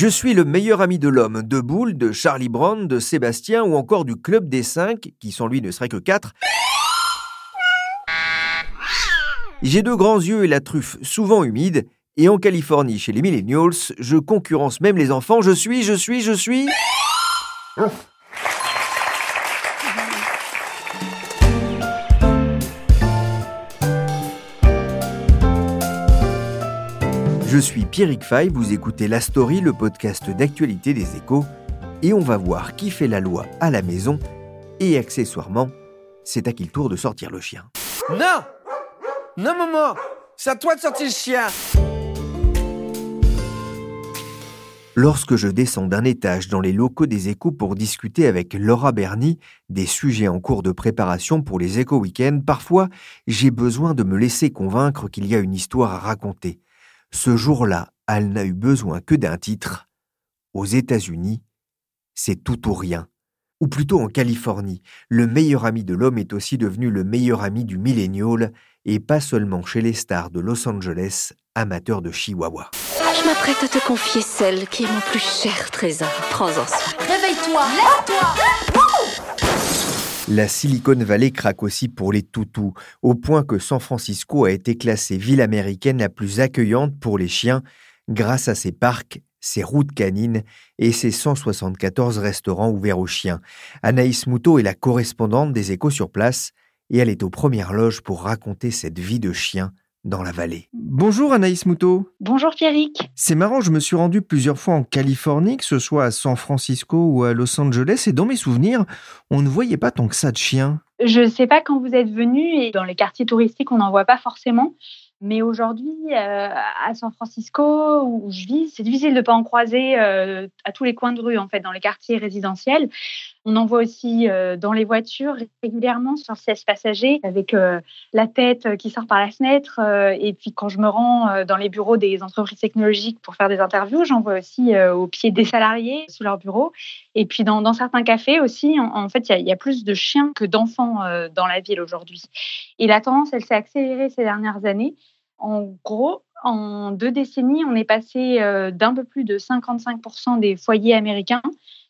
Je suis le meilleur ami de l'homme, de Boule, de Charlie Brown, de Sébastien ou encore du Club des Cinq, qui sans lui ne serait que quatre. J'ai deux grands yeux et la truffe souvent humide, et en Californie, chez les millennials, je concurrence même les enfants. Je suis, je suis, je suis... Je suis Pierrick Fay, vous écoutez La Story, le podcast d'actualité des échos, et on va voir qui fait la loi à la maison, et accessoirement, c'est à qui le tour de sortir le chien. Non! Non, maman C'est à toi de sortir le chien! Lorsque je descends d'un étage dans les locaux des échos pour discuter avec Laura Berny des sujets en cours de préparation pour les échos week-end, parfois j'ai besoin de me laisser convaincre qu'il y a une histoire à raconter ce jour-là, elle n'a eu besoin que d'un titre. Aux États-Unis, c'est tout ou rien. Ou plutôt en Californie, le meilleur ami de l'homme est aussi devenu le meilleur ami du millénial, et pas seulement chez les stars de Los Angeles, amateurs de chihuahua. Je m'apprête à te confier celle qui est mon plus cher trésor. Prends-en soin. Réveille-toi, lève-toi la Silicon Valley craque aussi pour les toutous, au point que San Francisco a été classée ville américaine la plus accueillante pour les chiens grâce à ses parcs, ses routes canines et ses 174 restaurants ouverts aux chiens. Anaïs Moutot est la correspondante des échos sur place et elle est aux premières loges pour raconter cette vie de chien dans la vallée. Bonjour Anaïs Moutot. Bonjour Pierrick. C'est marrant, je me suis rendu plusieurs fois en Californie, que ce soit à San Francisco ou à Los Angeles, et dans mes souvenirs, on ne voyait pas tant que ça de chiens. Je ne sais pas quand vous êtes venu, et dans les quartiers touristiques, on n'en voit pas forcément. Mais aujourd'hui, euh, à San Francisco, où je vis, c'est difficile de ne pas en croiser euh, à tous les coins de rue, en fait, dans les quartiers résidentiels. On en voit aussi euh, dans les voitures régulièrement sur siège passager, avec la tête qui sort par la fenêtre. et puis, quand je me rends dans les bureaux des entreprises technologiques pour faire des interviews, j'en vois aussi au pied des salariés sous leur bureau. Et puis, dans, certains cafés aussi, en, fait, il y, a plus de chiens que d'enfants dans la ville aujourd'hui. Et la tendance, elle s'est accélérée ces dernières années. En gros, en deux décennies, on est passé euh, d'un peu plus de 55% des foyers américains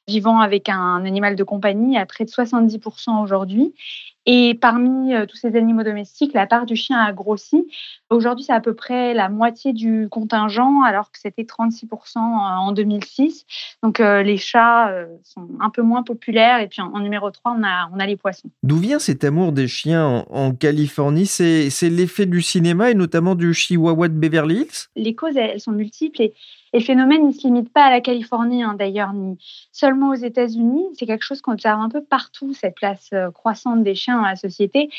vivant avec un animal de compagnie à près de 70% aujourd'hui. Et parmi euh, tous ces animaux domestiques, la part du chien a grossi. Aujourd'hui, c'est à peu près la moitié du contingent, alors que c'était 36% euh, en 2006. Donc, euh, les chats sont un peu moins populaires. Et puis, en, numéro 3, on a, on a les poissons. D'où vient cet amour des chiens en, Californie? C'est l'effet du cinéma et notamment du Chihuahua de Beverly Hills? Les causes, elles sont multiples. Et et le phénomène ne se limite pas à la Californie, hein, d'ailleurs, ni seulement aux États-Unis. C'est quelque chose qu'on observe un peu partout, cette place croissante des chiens la société.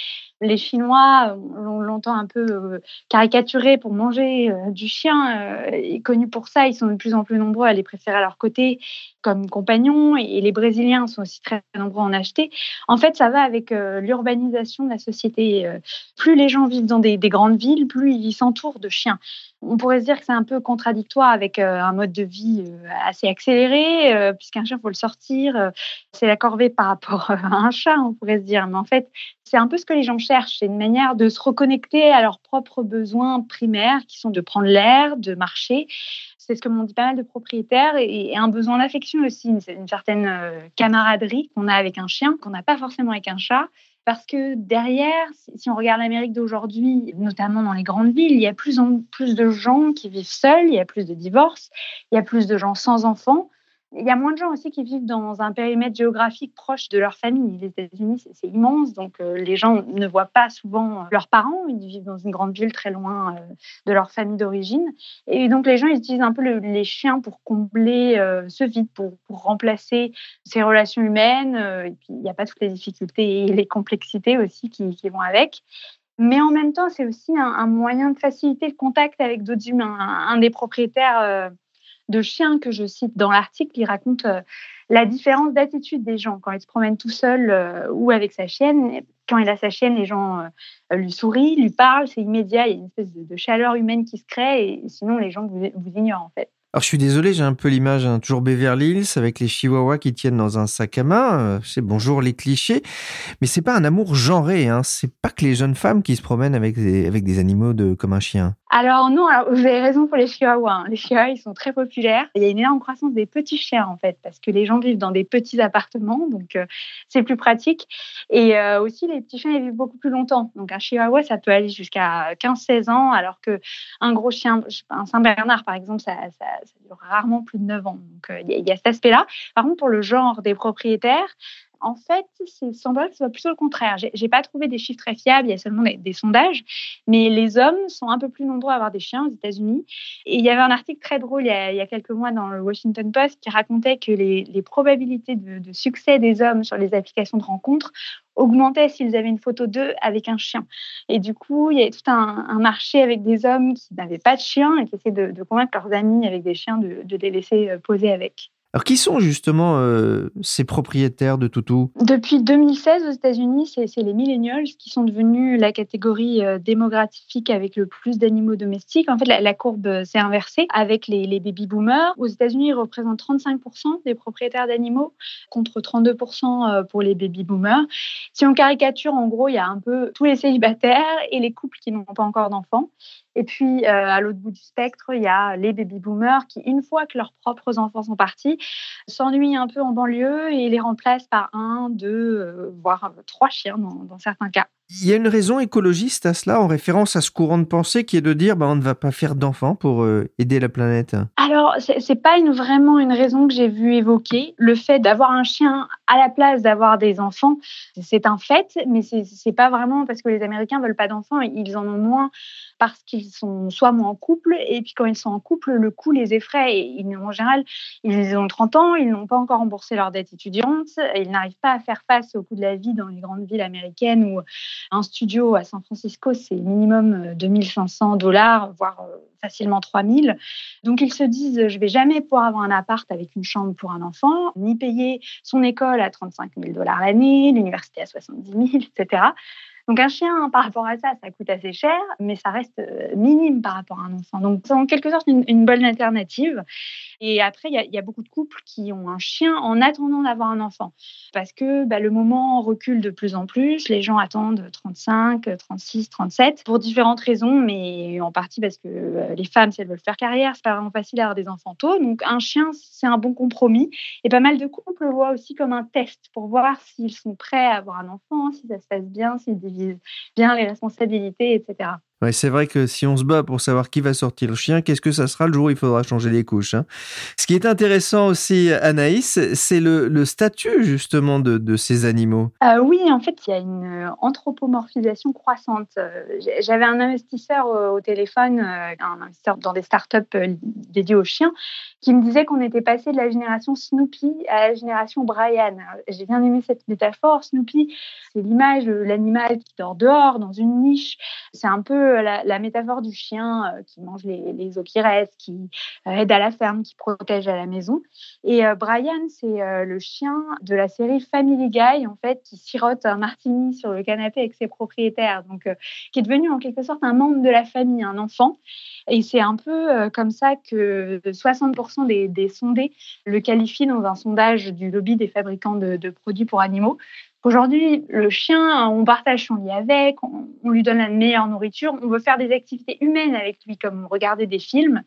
Les Chinois l'ont longtemps un peu euh, caricaturé pour manger euh, du chien. et connus pour ça, ils sont de plus en plus nombreux à les préférer à leur côté comme compagnons. Et les Brésiliens sont aussi très nombreux à en acheter. En fait, ça va avec l'urbanisation de la société. Plus les gens vivent dans des, des grandes villes, plus ils s'entourent de chiens. On pourrait se dire que c'est un peu contradictoire avec euh, un mode de vie euh, assez accéléré, euh, puisqu'un chien, il faut le sortir. c'est la corvée par rapport à un chat, on pourrait se dire. Mais en fait, c'est un peu ce que les gens cherchent. C'est une manière de se reconnecter à leurs propres besoins primaires, qui sont de prendre l'air, de marcher. C'est ce que m'ont dit pas mal de propriétaires et, un besoin d'affection aussi, une, une certaine camaraderie qu'on a avec un chien, qu'on n'a pas forcément avec un chat. Parce que derrière, si on regarde l'Amérique d'aujourd'hui, notamment dans les grandes villes, il y a plus en plus de gens qui vivent seuls, il y a plus de divorces, il y a plus de gens sans enfants. Il y a moins de gens aussi qui vivent dans un périmètre géographique proche de leur famille. Les États-Unis, c'est immense, donc euh, les gens ne voient pas souvent euh, leurs parents. Ils vivent dans une grande ville très loin euh, de leur famille d'origine. Et donc les gens utilisent un peu les chiens pour combler ce vide, pour, remplacer ces relations humaines. et puis il n'y a pas toutes les difficultés et les complexités aussi qui, vont avec. Mais en même temps, c'est aussi un, moyen de faciliter le contact avec d'autres humains. Un, des propriétaires de chiens que je cite dans l'article, il raconte euh, la différence d'attitude des gens quand il se promène tout seul euh, ou avec sa chienne. Quand il a sa chienne, les gens euh, lui sourient, lui parlent, c'est immédiat, il y a une espèce de, chaleur humaine qui se crée et sinon les gens vous, vous ignorent en fait. Alors je suis désolé, j'ai un peu l'image, hein, toujours Beverly Hills avec les chihuahuas qui tiennent dans un sac à main. c'est bonjour les clichés, mais c'est pas un amour genré. Hein. C'est pas que les jeunes femmes qui se promènent avec des, avec des animaux de, comme un chien. Alors non, vous avez raison pour les chihuahuas. Hein. Les chihuahuas, ils sont très populaires. Il y a une énorme croissance des petits chiens en fait, parce que les gens vivent dans des petits appartements, donc euh, c'est plus pratique. Et euh, aussi, les petits chiens, ils vivent beaucoup plus longtemps. Donc un chihuahua, ça peut aller jusqu'à 15-16 ans, alors que un gros chien, un Saint-Bernard par exemple, ça, dure rarement plus de 9 ans. Donc euh, il y, a cet aspect-là. Par contre, pour le genre des propriétaires, en fait, il semblerait que ce soit plutôt le contraire. Je n'ai pas trouvé des chiffres très fiables, il y a seulement des, sondages, mais les hommes sont un peu plus nombreux à avoir des chiens aux États-Unis. Et il y avait un article très drôle il y a, quelques mois dans le Washington Post qui racontait que les, probabilités de, succès des hommes sur les applications de rencontres augmentaient s'ils avaient une photo d'eux avec un chien. Et du coup, il y avait tout un, marché avec des hommes qui n'avaient pas de chien et qui essayaient de, convaincre leurs amis avec des chiens de, de les laisser euh, poser avec. Alors, qui sont justement euh, ces propriétaires de toutous Depuis 2016, aux États-Unis, c'est les millennials qui sont devenus la catégorie euh, démographique avec le plus d'animaux domestiques. En fait, la, courbe euh, s'est inversée avec les, les baby-boomers. Aux États-Unis, ils représentent 35% des propriétaires d'animaux contre 32% pour les baby-boomers. Si on caricature, en gros, il y a un peu tous les célibataires et les couples qui n'ont pas encore d'enfants. Et puis, euh, à l'autre bout du spectre, il y a les baby-boomers qui, une fois que leurs propres enfants sont partis, s'ennuient un peu en banlieue et les remplacent par un, deux, euh, voire trois chiens dans certains cas. Il y a une raison écologiste à cela, en référence à ce courant de pensée qui est de dire bah, on ne va pas faire d'enfants pour euh, aider la planète. Alors, ce n'est pas une, vraiment une raison que j'ai vu évoquer. Le fait d'avoir un chien à la place d'avoir des enfants, c'est un fait, mais ce n'est pas vraiment parce que les Américains veulent pas d'enfants. Ils en ont moins parce qu'ils sont soit moins en couple, et puis quand ils sont en couple, le coût les effraie. Et en général, ils ont 30 ans, ils n'ont pas encore remboursé leur dette étudiante, ils n'arrivent pas à faire face au coût de la vie dans les grandes villes américaines où un studio à San Francisco, c'est minimum 2500 euh, dollars, voire euh, facilement 3000. Donc ils se disent, je vais jamais pouvoir avoir un appart avec une chambre pour un enfant, ni payer son école à 35 000 dollars l'année, l'université à 70 000, etc. Donc un chien, par rapport à ça, ça coûte assez cher, mais ça reste euh, minime par rapport à un enfant. Donc c'est en quelque sorte une, bonne alternative. Et après, il y, a beaucoup de couples qui ont un chien en attendant d'avoir un enfant. Parce que bah, le moment recule de plus en plus. Les gens attendent 35, 36, 37 pour différentes raisons, mais en partie parce que euh, les femmes, si elles veulent faire carrière, c'est pas vraiment facile d'avoir des enfants tôt. Donc un chien, c'est un bon compromis. Et pas mal de couples le voient aussi comme un test pour voir s'ils sont prêts à avoir un enfant, si ça se passe bien, s'ils bien les responsabilités, etc. Ouais, c'est vrai que si on se bat pour savoir qui va sortir le chien, qu'est-ce que ça sera le jour où il faudra changer les couches hein Ce qui est intéressant aussi, Anaïs, c'est le, statut justement de, ces animaux. Euh, oui, en fait, il y a une euh, anthropomorphisation croissante. Euh, j'avais un investisseur au téléphone, un investisseur dans des startups dédiées aux chiens, qui me disait qu'on était passé de la génération Snoopy à la génération Brian. J'ai bien aimé cette métaphore. Snoopy, c'est l'image de l'animal qui dort dehors, dans une niche. C'est un peu la, métaphore du chien euh, qui mange les, les, qui restent, qui euh, aide à la ferme, qui protège à la maison. Et euh, Brian, c'est le chien de la série Family Guy, en fait, qui sirote un martini sur le canapé avec ses propriétaires, donc qui est devenu en quelque sorte un membre de la famille, un enfant. Et c'est un peu comme ça que 60% des, sondés le qualifient dans un sondage du lobby des fabricants de produits pour animaux Aujourd'hui, le chien, on partage son lit avec, on, lui donne la meilleure nourriture, on veut faire des activités humaines avec lui, comme regarder des films.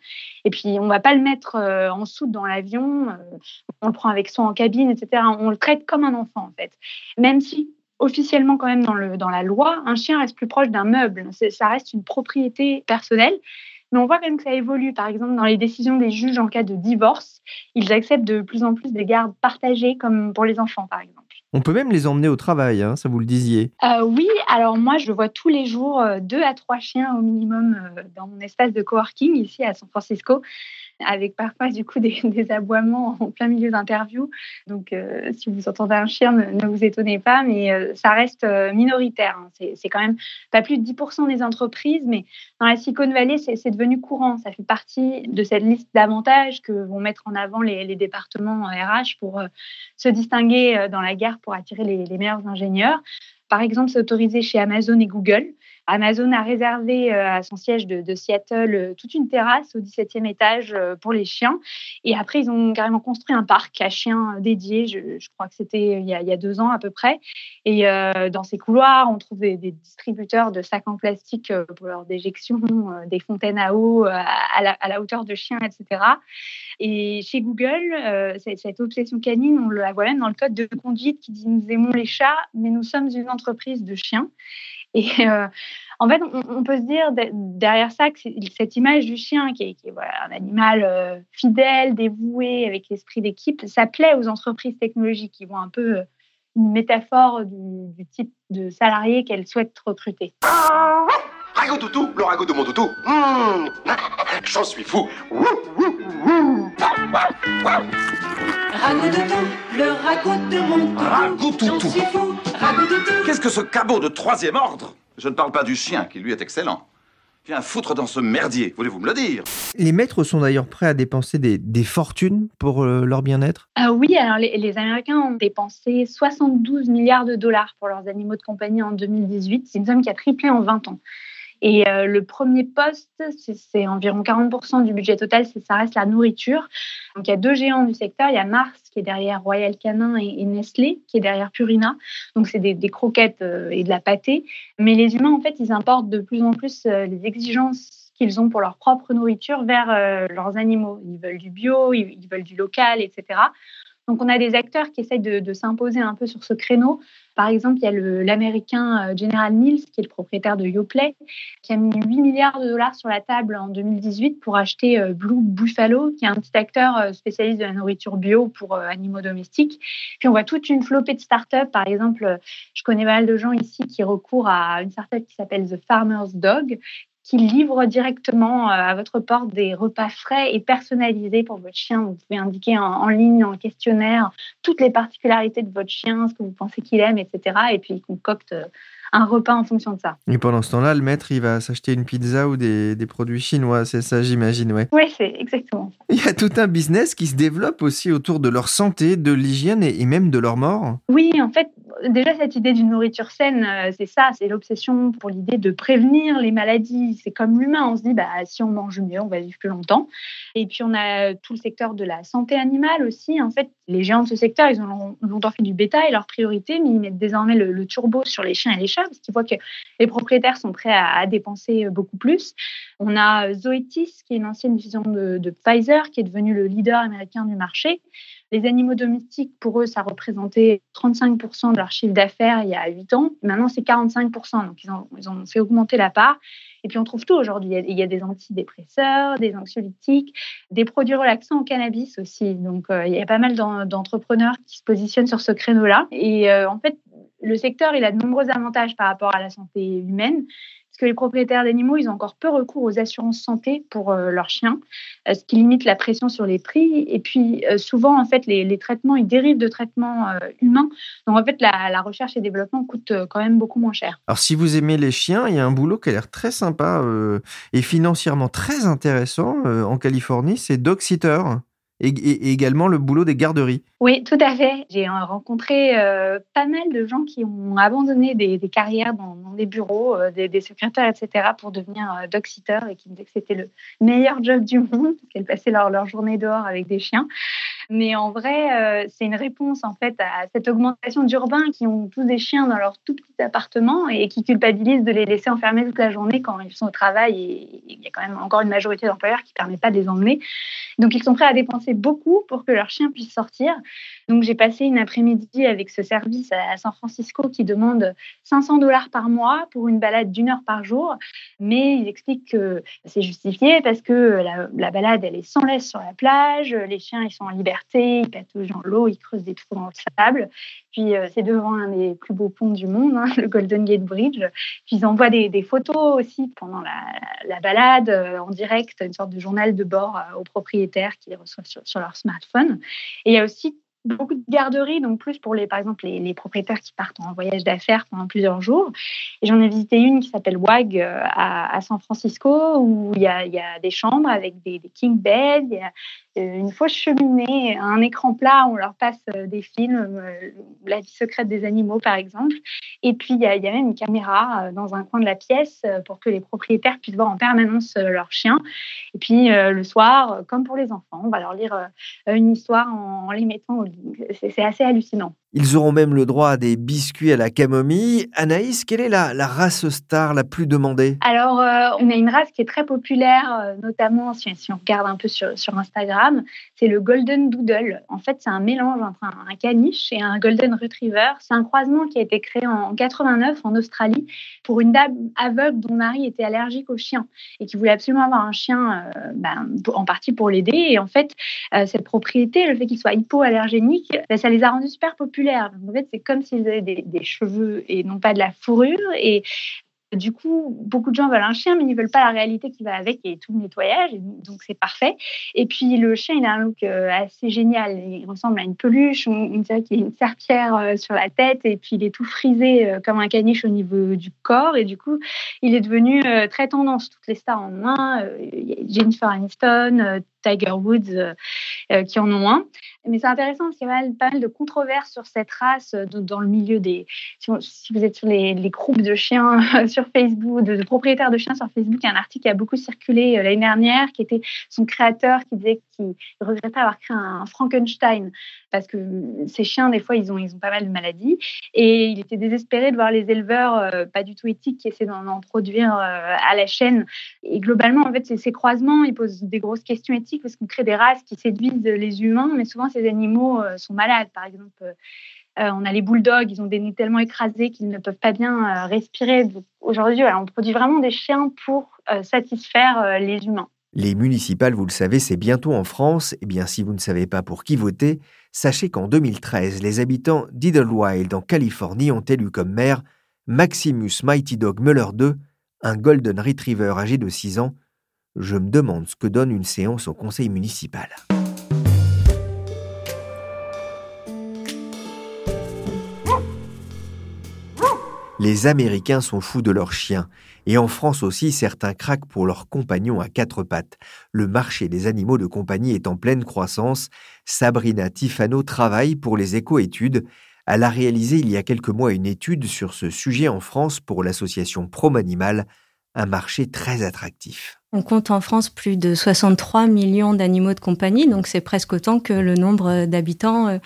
Et puis, on va pas le mettre euh, en soute dans l'avion, euh, on le prend avec soi en cabine, etc. On le traite comme un enfant, en fait. Même si officiellement quand même dans, dans la loi, un chien reste plus proche d'un meuble. Ça reste une propriété personnelle. Mais on voit quand même que ça évolue. Par exemple, dans les décisions des juges en cas de divorce, ils acceptent de plus en plus des gardes partagées, comme pour les enfants, par exemple. On peut même les emmener au travail, hein, ça vous le disiez. Euh, oui, alors moi, je vois tous les jours euh, deux à trois chiens au minimum euh, dans mon espace de coworking ici à San Francisco avec parfois du coup des, aboiements en plein milieu d'interview. Donc, si vous entendez un chien, ne, vous étonnez pas, mais ça reste minoritaire. Hein. C'est quand même pas plus de 10% des entreprises, mais dans la Silicon Valley, c'est devenu courant. Ça fait partie de cette liste d'avantages que vont mettre en avant les, départements RH pour se distinguer dans la guerre pour attirer les, meilleurs ingénieurs. Par exemple, c'est autorisé chez Amazon et Google. Amazon a réservé euh, à son siège de, Seattle euh, toute une terrasse au 17e étage euh, pour les chiens. Et après, ils ont carrément construit un parc à chiens dédié. Je, crois que c'était il, y a deux ans à peu près. Et dans ces couloirs, on trouve des, distributeurs de sacs en plastique pour leur déjection, des fontaines à eau à la, hauteur de chiens, etc. Et chez Google, cette obsession canine, on la voit même dans le code de conduite qui dit nous aimons les chats, mais nous sommes une entreprise de chiens. Et euh, en fait, on, peut se dire derrière ça que cette image du chien, qui est, un animal euh, fidèle, dévoué, avec l'esprit d'équipe, ça plaît aux entreprises technologiques qui voient un peu euh, une métaphore du, type de salarié qu'elles souhaitent recruter. Rago toutou, le ragot de mon toutou. Mmh. J'en suis fou. Rago toutou, le ragot de mon toutou. Rago toutou. suis fou. Qu'est-ce que ce cabot de troisième ordre? Je ne parle pas du chien, qui lui est excellent. Viens foutre dans ce merdier, voulez-vous me le dire? Les maîtres sont d'ailleurs prêts à dépenser des, fortunes pour euh, leur bien-être? Ah Oui, alors les, Américains ont dépensé 72 milliards de dollars pour leurs animaux de compagnie en 2018. C'est une somme qui a triplé en 20 ans. Et euh, le premier poste, c'est environ 40% du budget total, ça reste la nourriture. Donc il y a deux géants du secteur, il y a Mars qui est derrière Royal Canin et, Nestlé qui est derrière Purina. Donc c'est des, croquettes euh, et de la pâtée. Mais les humains, en fait, ils importent de plus en plus euh, les exigences qu'ils ont pour leur propre nourriture vers leurs animaux. Ils veulent du bio, ils veulent du local, etc. Donc, on a des acteurs qui essayent de, s'imposer un peu sur ce créneau. Par exemple, il y a l'américain euh, General Mills, qui est le propriétaire de Yoplait, qui a mis 8 milliards de dollars sur la table en 2018 pour acheter euh, Blue Buffalo, qui est un petit acteur euh, spécialiste de la nourriture bio pour animaux domestiques. Puis, on voit toute une flopée de startups. Par exemple, je connais pas mal de gens ici qui recourent à une startup qui s'appelle The Farmer's Dog, qui livre directement euh, à votre porte des repas frais et personnalisés pour votre chien. Vous pouvez indiquer en, ligne, en questionnaire, toutes les particularités de votre chien, ce que vous pensez qu'il aime, etc. Et puis, il concocte euh, un repas en fonction de ça. Et pendant ce temps-là, le maître, il va s'acheter une pizza ou des, des produits chinois, c'est ça, j'imagine, ouais. Oui, c'est exactement ça. Il y a tout un business qui se développe aussi autour de leur santé, de l'hygiène et même de leur mort. Oui, en fait, déjà cette idée d'une nourriture saine, euh, c'est ça, c'est l'obsession pour l'idée de prévenir les maladies. C'est comme l'humain, on se dit bah si on mange mieux, on va vivre plus longtemps. Et puis on a tout le secteur de la santé animale aussi. En fait, les géants de ce secteur, ils ont longtemps fait du bétail, leur priorité, mais ils mettent désormais le, turbo sur les chiens et les chats parce qu'ils voient que les propriétaires sont prêts à, dépenser beaucoup plus. On a Zoetis, qui est une ancienne division de, de Pfizer, qui est devenu le leader américain du marché. Les animaux domestiques, pour eux, ça représentait 35% de leur chiffre d'affaires il y a 8 ans. Maintenant, c'est 45%. Donc, ils ont, fait augmenter la part. Et puis, on trouve tout aujourd'hui. Il, y a des antidépresseurs, des anxiolytiques, des produits relaxants au cannabis aussi. Donc, euh, il y a pas mal d'entrepreneurs qui se positionnent sur ce créneau-là. Et euh, en fait, le secteur, il a de nombreux avantages par rapport à la santé humaine parce que les propriétaires d'animaux, ils ont encore peu recours aux assurances santé pour euh, leurs chiens, euh, ce qui limite la pression sur les prix. Et puis, euh, souvent, en fait, les, traitements, ils dérivent de traitements humains. Donc, en fait, la, recherche et développement coûtent quand même beaucoup moins cher. Alors, si vous aimez les chiens, il y a un boulot qui a l'air très sympa et financièrement très intéressant en Californie, c'est dog et, également le boulot des garderies. Oui, tout à fait. J'ai euh, rencontré euh, pas mal de gens qui ont abandonné des, carrières dans, des bureaux, euh, des, secrétaires, etc., pour devenir dog-sitter et qui me disaient que c'était le meilleur job du monde, parce qu'elles passaient leur journée dehors avec des chiens. Mais en vrai, c'est une réponse en fait à cette augmentation d'urbains qui ont tous des chiens dans leur tout petit appartement et qui culpabilisent de les laisser enfermer toute la journée quand ils sont au travail. Et il y a quand même encore une majorité d'employeurs qui ne permettent pas de les emmener. Donc ils sont prêts à dépenser beaucoup pour que leur chien puisse sortir. Donc j'ai passé une après-midi avec ce service à San Francisco qui demande 500 dollars par mois pour une balade d'une heure par jour. Mais ils expliquent que c'est justifié parce que la, balade, elle est sans laisse sur la plage, les chiens, ils sont en liberté, ils pètent dans l'eau, ils creusent des trous dans le sable. Puis euh, c'est devant un des plus beaux ponts du monde, hein, le Golden Gate Bridge. Puis ils envoient des, photos aussi pendant la, balade euh, en direct, une sorte de journal de bord euh, aux propriétaires qui les reçoivent sur, sur leur smartphone. Et il y a aussi beaucoup de garderies, donc plus pour les, par exemple les, propriétaires qui partent en voyage d'affaires pendant plusieurs jours. Et j'en ai visité une qui s'appelle WAG euh, à, San Francisco où il y a, des chambres avec des, king beds, y a euh, une fausse cheminée, un écran plat où on leur passe euh, des films, La vie secrète des animaux par exemple. Et puis il y a, il y a même une caméra dans un coin de la pièce pour que les propriétaires puissent voir en permanence leurs chiens. Et puis le soir, comme pour les enfants, on va leur lire une histoire en, en les mettant au lit c'est assez hallucinant. Ils auront même le droit à des biscuits à la camomille. Anaïs, quelle est la, race star la plus demandée? Alors, euh, on a une race qui est très populaire, euh, notamment si, on regarde un peu sur, Instagram, c'est le Golden Doodle. En fait, c'est un mélange entre un, caniche et un Golden Retriever. C'est un croisement qui a été créé en 89 en Australie pour une dame aveugle dont mari était allergique aux chiens et qui voulait absolument avoir un chien, euh, ben, en partie pour l'aider. Et en fait, cette propriété, le fait qu'il soit hypoallergénique, ben, ça les a rendus super populaires en fait, c'est comme s'ils avaient des, cheveux et non pas de la fourrure. Et du coup, beaucoup de gens veulent un chien, mais ils ne veulent pas la réalité qui va avec et tout le nettoyage. donc, c'est parfait. Et puis, le chien, il a un look euh, assez génial. Il ressemble à une peluche. On, dirait qu'il a une serpillère euh, sur la tête. Et puis, il est tout frisé euh, comme un caniche au niveau du corps. Et du coup, il est devenu très tendance. Toutes les stars en ont un. Jennifer Aniston, Tiger Woods qui en ont un. Mais c'est intéressant parce qu'il y a pas mal de controverses sur cette race dans le milieu des. Si vous êtes sur les, groupes de chiens sur Facebook, de, propriétaires de chiens sur Facebook. Il y a un article qui a beaucoup circulé euh, l'année dernière, qui était son créateur qui disait qu'il regrettait avoir créé un Frankenstein parce que ces chiens, des fois, ils ont, ils ont pas mal de maladies. Et il était désespéré de voir les éleveurs euh, pas du tout éthiques qui essaient d'en produire euh, à la chaîne. Et globalement, en fait, ces croisements, ils posent des grosses questions éthiques parce qu'on crée des races qui séduisent les humains, mais souvent, ces animaux sont malades. Par exemple, euh, on a les bulldogs, ils ont des nez tellement écrasés qu'ils ne peuvent pas bien euh, respirer. Aujourd'hui, on produit vraiment des chiens pour euh, satisfaire les humains. Les municipales, vous le savez, c'est bientôt en France. Eh bien, si vous ne savez pas pour qui voter, sachez qu'en 2013, les habitants d'Idlewild en Californie ont élu comme maire Maximus Mighty Dog Muller II, un Golden Retriever âgé de 6 ans. Je me demande ce que donne une séance au conseil municipal. Les Américains sont fous de leurs chiens, et en France aussi certains craquent pour leurs compagnons à quatre pattes. Le marché des animaux de compagnie est en pleine croissance. Sabrina Tifano travaille pour les éco-études. Elle a réalisé il y a quelques mois une étude sur ce sujet en France pour l'association Promanimal, un marché très attractif. On compte en France plus de 63 millions d'animaux de compagnie, donc c'est presque autant que le nombre d'habitants euh,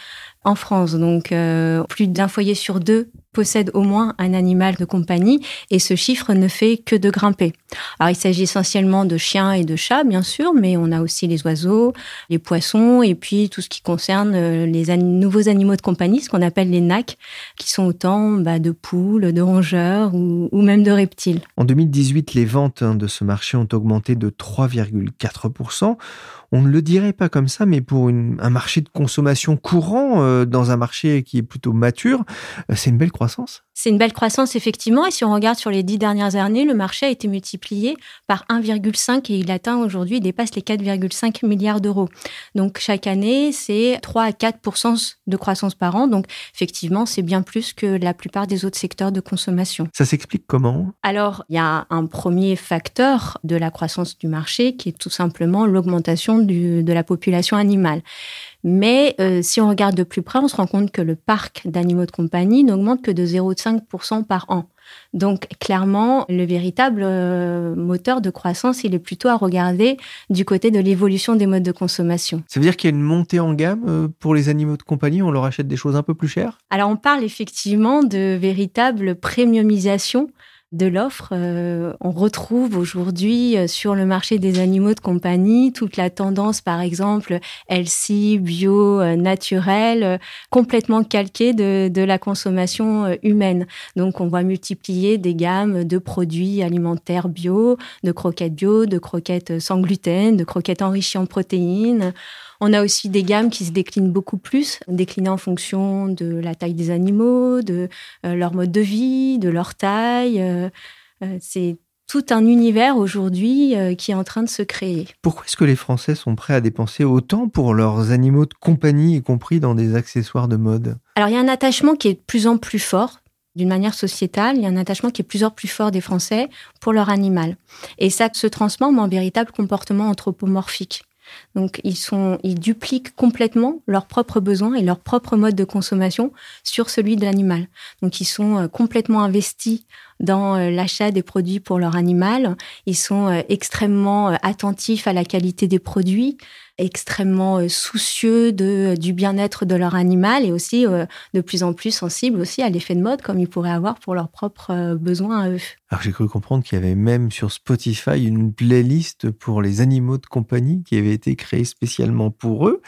en France. Donc euh, plus d'un foyer sur deux possède au moins un animal de compagnie et ce chiffre ne fait que de grimper. Alors il s'agit essentiellement de chiens et de chats bien sûr, mais on a aussi les oiseaux, les poissons et puis tout ce qui concerne euh, les nouveaux animaux de compagnie, ce qu'on appelle les NAC, qui sont autant bah, de poules, de rongeurs ou, même de reptiles. En 2018, les ventes hein, de ce marché ont augmenté de 3,4%. On ne le dirait pas comme ça, mais pour un marché de consommation courant, euh, dans un marché qui est plutôt mature, euh, c'est une belle croissance. C'est une belle croissance, effectivement. Et si on regarde sur les dix dernières années, le marché a été multiplié par 1,5 et il atteint aujourd'hui, il dépasse les 4,5 milliards d'euros. Donc, chaque année, c'est 3 à 4% de croissance par an. Donc, effectivement, c'est bien plus que la plupart des autres secteurs de consommation. Ça s'explique comment? Alors, il y a un premier facteur de la croissance du marché qui est tout simplement l'augmentation de la population animale. Mais euh, si on regarde de plus près, on se rend compte que le parc d'animaux de compagnie n'augmente que de 0,5% par an. Donc clairement, le véritable euh, moteur de croissance, il est plutôt à regarder du côté de l'évolution des modes de consommation. Ça veut dire qu'il y a une montée en gamme euh, pour les animaux de compagnie, on leur achète des choses un peu plus chères? Alors on parle effectivement de véritable premiumisation de l'offre. Euh, on retrouve aujourd'hui euh, sur le marché des animaux de compagnie toute la tendance, par exemple, healthy, bio, euh, naturel, complètement calquée de, de, la consommation humaine. Donc, on va multiplier des gammes de produits alimentaires bio, de croquettes bio, de croquettes sans gluten, de croquettes enrichies en protéines. On a aussi des gammes qui se déclinent beaucoup plus, déclinées en fonction de la taille des animaux, de euh, leur mode de vie, de leur taille. Euh, euh, c'est tout un univers aujourd'hui qui est en train de se créer. Pourquoi est-ce que les Français sont prêts à dépenser autant pour leurs animaux de compagnie, y compris dans des accessoires de mode? Alors il y a un attachement qui est de plus en plus fort. D'une manière sociétale, il y a un attachement qui est de plus en plus fort des Français pour leur animal. Et ça se transforme en véritable comportement anthropomorphique. Donc ils sont, ils dupliquent complètement leurs propres besoins et leur propre mode de consommation sur celui de l'animal. Donc ils sont euh, complètement investis dans euh, l'achat des produits pour leur animal. Ils sont euh, extrêmement attentifs à la qualité des produits extrêmement euh, soucieux de, euh, du bien-être de leur animal et aussi euh, de plus en plus sensibles aussi à l'effet de mode comme ils pourraient avoir pour leurs propres besoins à eux. Alors j'ai cru comprendre qu'il y avait même sur Spotify une playlist pour les animaux de compagnie qui avait été créée spécialement pour eux.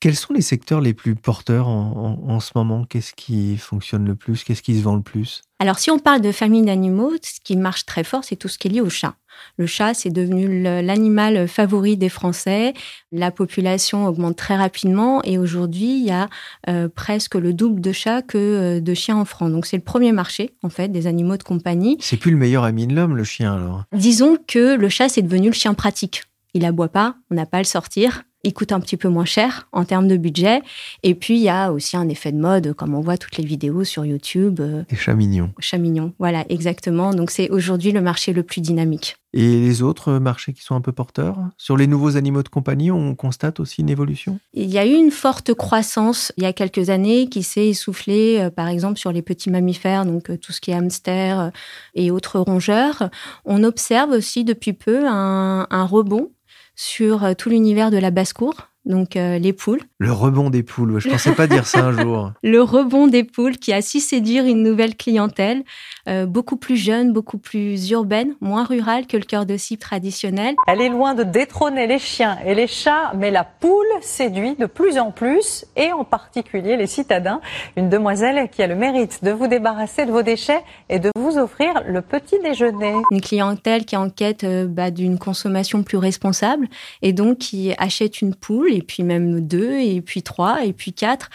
Quels sont les secteurs les plus porteurs en, en, en ce moment? Qu'est-ce qui fonctionne le plus? Qu'est-ce qui se vend le plus? Alors si on parle de famille d'animaux, ce qui marche très fort, c'est tout ce qui est lié au chat. Le chat, c'est devenu l'animal favori des Français. La population augmente très rapidement et aujourd'hui, il y a euh, presque le double de chats que euh, de chiens en France. Donc c'est le premier marché, en fait, des animaux de compagnie. C'est plus le meilleur ami de l'homme, le chien, alors Disons que le chat, c'est devenu le chien pratique. Il aboie pas, on n'a pas à le sortir il coûte un petit peu moins cher en termes de budget. Et puis, il y a aussi un effet de mode, comme on voit toutes les vidéos sur YouTube. Euh, les chats mignons. Chats mignons, voilà, exactement. Donc, c'est aujourd'hui le marché le plus dynamique. Et les autres marchés qui sont un peu porteurs? Sur les nouveaux animaux de compagnie, on constate aussi une évolution? Il y a eu une forte croissance il y a quelques années qui s'est essoufflée, euh, par exemple, sur les petits mammifères, donc euh, tout ce qui est hamster et autres rongeurs. On observe aussi depuis peu un, un rebond sur euh, tout l'univers de la basse-cour, donc euh, les poules. Le rebond des poules, je pensais pas dire ça un jour. Le rebond des poules qui a su séduire une nouvelle clientèle, euh, beaucoup plus jeune, beaucoup plus urbaine, moins rurale que le cœur de cible traditionnel. Elle est loin de détrôner les chiens et les chats, mais la poule séduit de plus en plus, et en particulier les citadins. Une demoiselle qui a le mérite de vous débarrasser de vos déchets et de vous offrir le petit déjeuner. Une clientèle qui enquête euh, bah, d'une consommation plus responsable et donc qui achète une poule et puis même deux, et puis trois, et puis quatre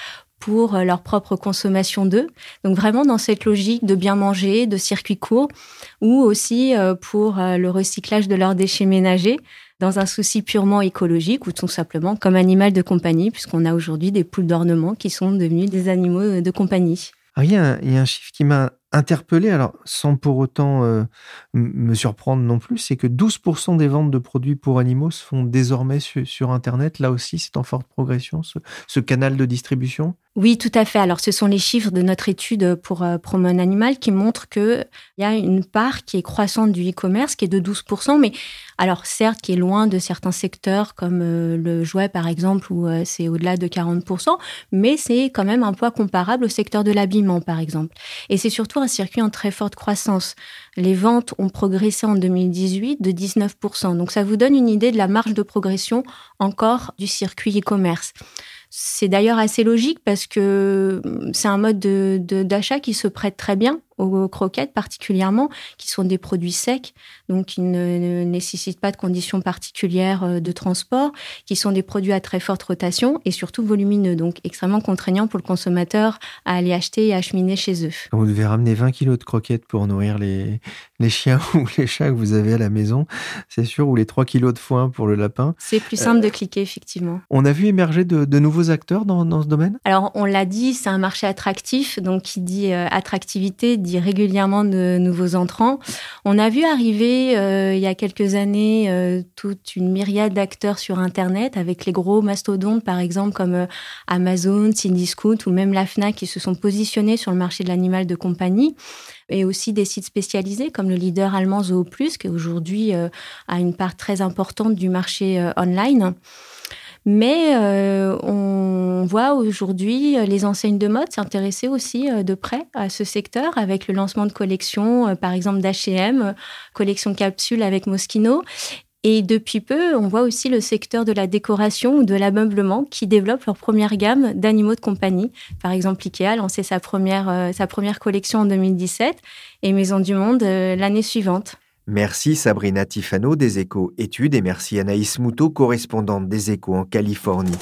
pour euh, leur propre consommation d'œufs. Donc vraiment dans cette logique de bien manger, de circuit court, ou aussi euh, pour euh, le recyclage de leurs déchets ménagers dans un souci purement écologique ou tout simplement comme animal de compagnie, puisqu'on a aujourd'hui des poules d'ornement qui sont devenues des animaux de compagnie. Il, y a il y a un chiffre qui m'a interpellé, alors sans pour autant euh, me surprendre non plus, c'est que 12% des ventes de produits pour animaux se font désormais sur, Internet. Là aussi, c'est en forte progression, ce canal de distribution. Oui, tout à fait. Alors, ce sont les chiffres de notre étude pour euh, Animal qui montrent qu'il y a une part qui est croissante du e-commerce, qui est de 12%, mais alors certes, qui est loin de certains secteurs comme euh, le jouet, par exemple, où euh, c'est au-delà de 40%, mais c'est quand même un poids comparable au secteur de l'habillement, par exemple. Et c'est surtout un circuit en très forte croissance. Les ventes ont progressé en 2018 de 19%. Donc, ça vous donne une idée de la marge de progression encore du circuit e-commerce. C'est d'ailleurs assez logique parce que hum, c'est un mode d'achat qui se prête très bien aux croquettes particulièrement, qui sont des produits secs, donc qui ne, nécessitent pas de conditions particulières euh, de transport, qui sont des produits à très forte rotation et surtout volumineux, donc extrêmement contraignants pour le consommateur à aller acheter et acheminer chez eux. Vous devez ramener 20 kilos de croquettes pour nourrir les, les chiens ou les chats que vous avez à la maison, c'est sûr, ou les 3 kilos de foin pour le lapin. C'est plus simple de cliquer, effectivement. On a vu émerger de, de nouveaux acteurs dans, dans, ce domaine? Alors, on l'a dit, c'est un marché attractif, donc qui dit euh, attractivité dit régulièrement de nouveaux entrants. On a vu arriver euh, il y a quelques années euh, toute une myriade d'acteurs sur Internet avec les gros mastodontes, par exemple comme euh, Amazon, Cdiscount ou même la Fnac qui se sont positionnés sur le marché de l'animal de compagnie et aussi des sites spécialisés comme le leader allemand Zooplus qui aujourd'hui a une part très importante du marché online. Mais euh, on voit aujourd'hui euh, les enseignes de mode s'intéresser aussi euh, de près à ce secteur avec le lancement de collections, par exemple d'H&M, collection capsule avec Moschino. Et depuis peu, on voit aussi le secteur de la décoration ou de l'ameublement qui développe leur première gamme d'animaux de compagnie. Par exemple, Ikea a lancé sa première, sa première collection en 2017 et Maison du Monde l'année suivante. Merci Sabrina Tifano des Échos Études et merci Anaïs Moutot, correspondante des Échos en Californie.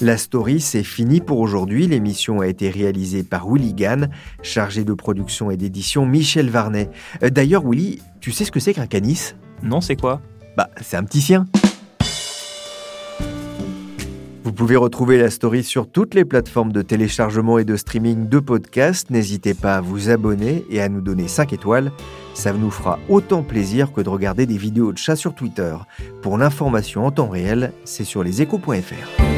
La story, c'est fini pour aujourd'hui. L'émission a été réalisée par Willy Gann, chargé de production et d'édition Michel Varnet. Euh, d'ailleurs, Willy, tu sais ce que c'est qu'un canis? Non, c'est quoi? Bah, c'est un petit sien. Vous pouvez retrouver la story sur toutes les plateformes de téléchargement et de streaming de podcasts. N'hésitez pas à vous abonner et à nous donner 5 étoiles. Ça nous fera autant plaisir que de regarder des vidéos de chats sur Twitter. Pour l'information en temps réel, c'est sur leséchos.fr.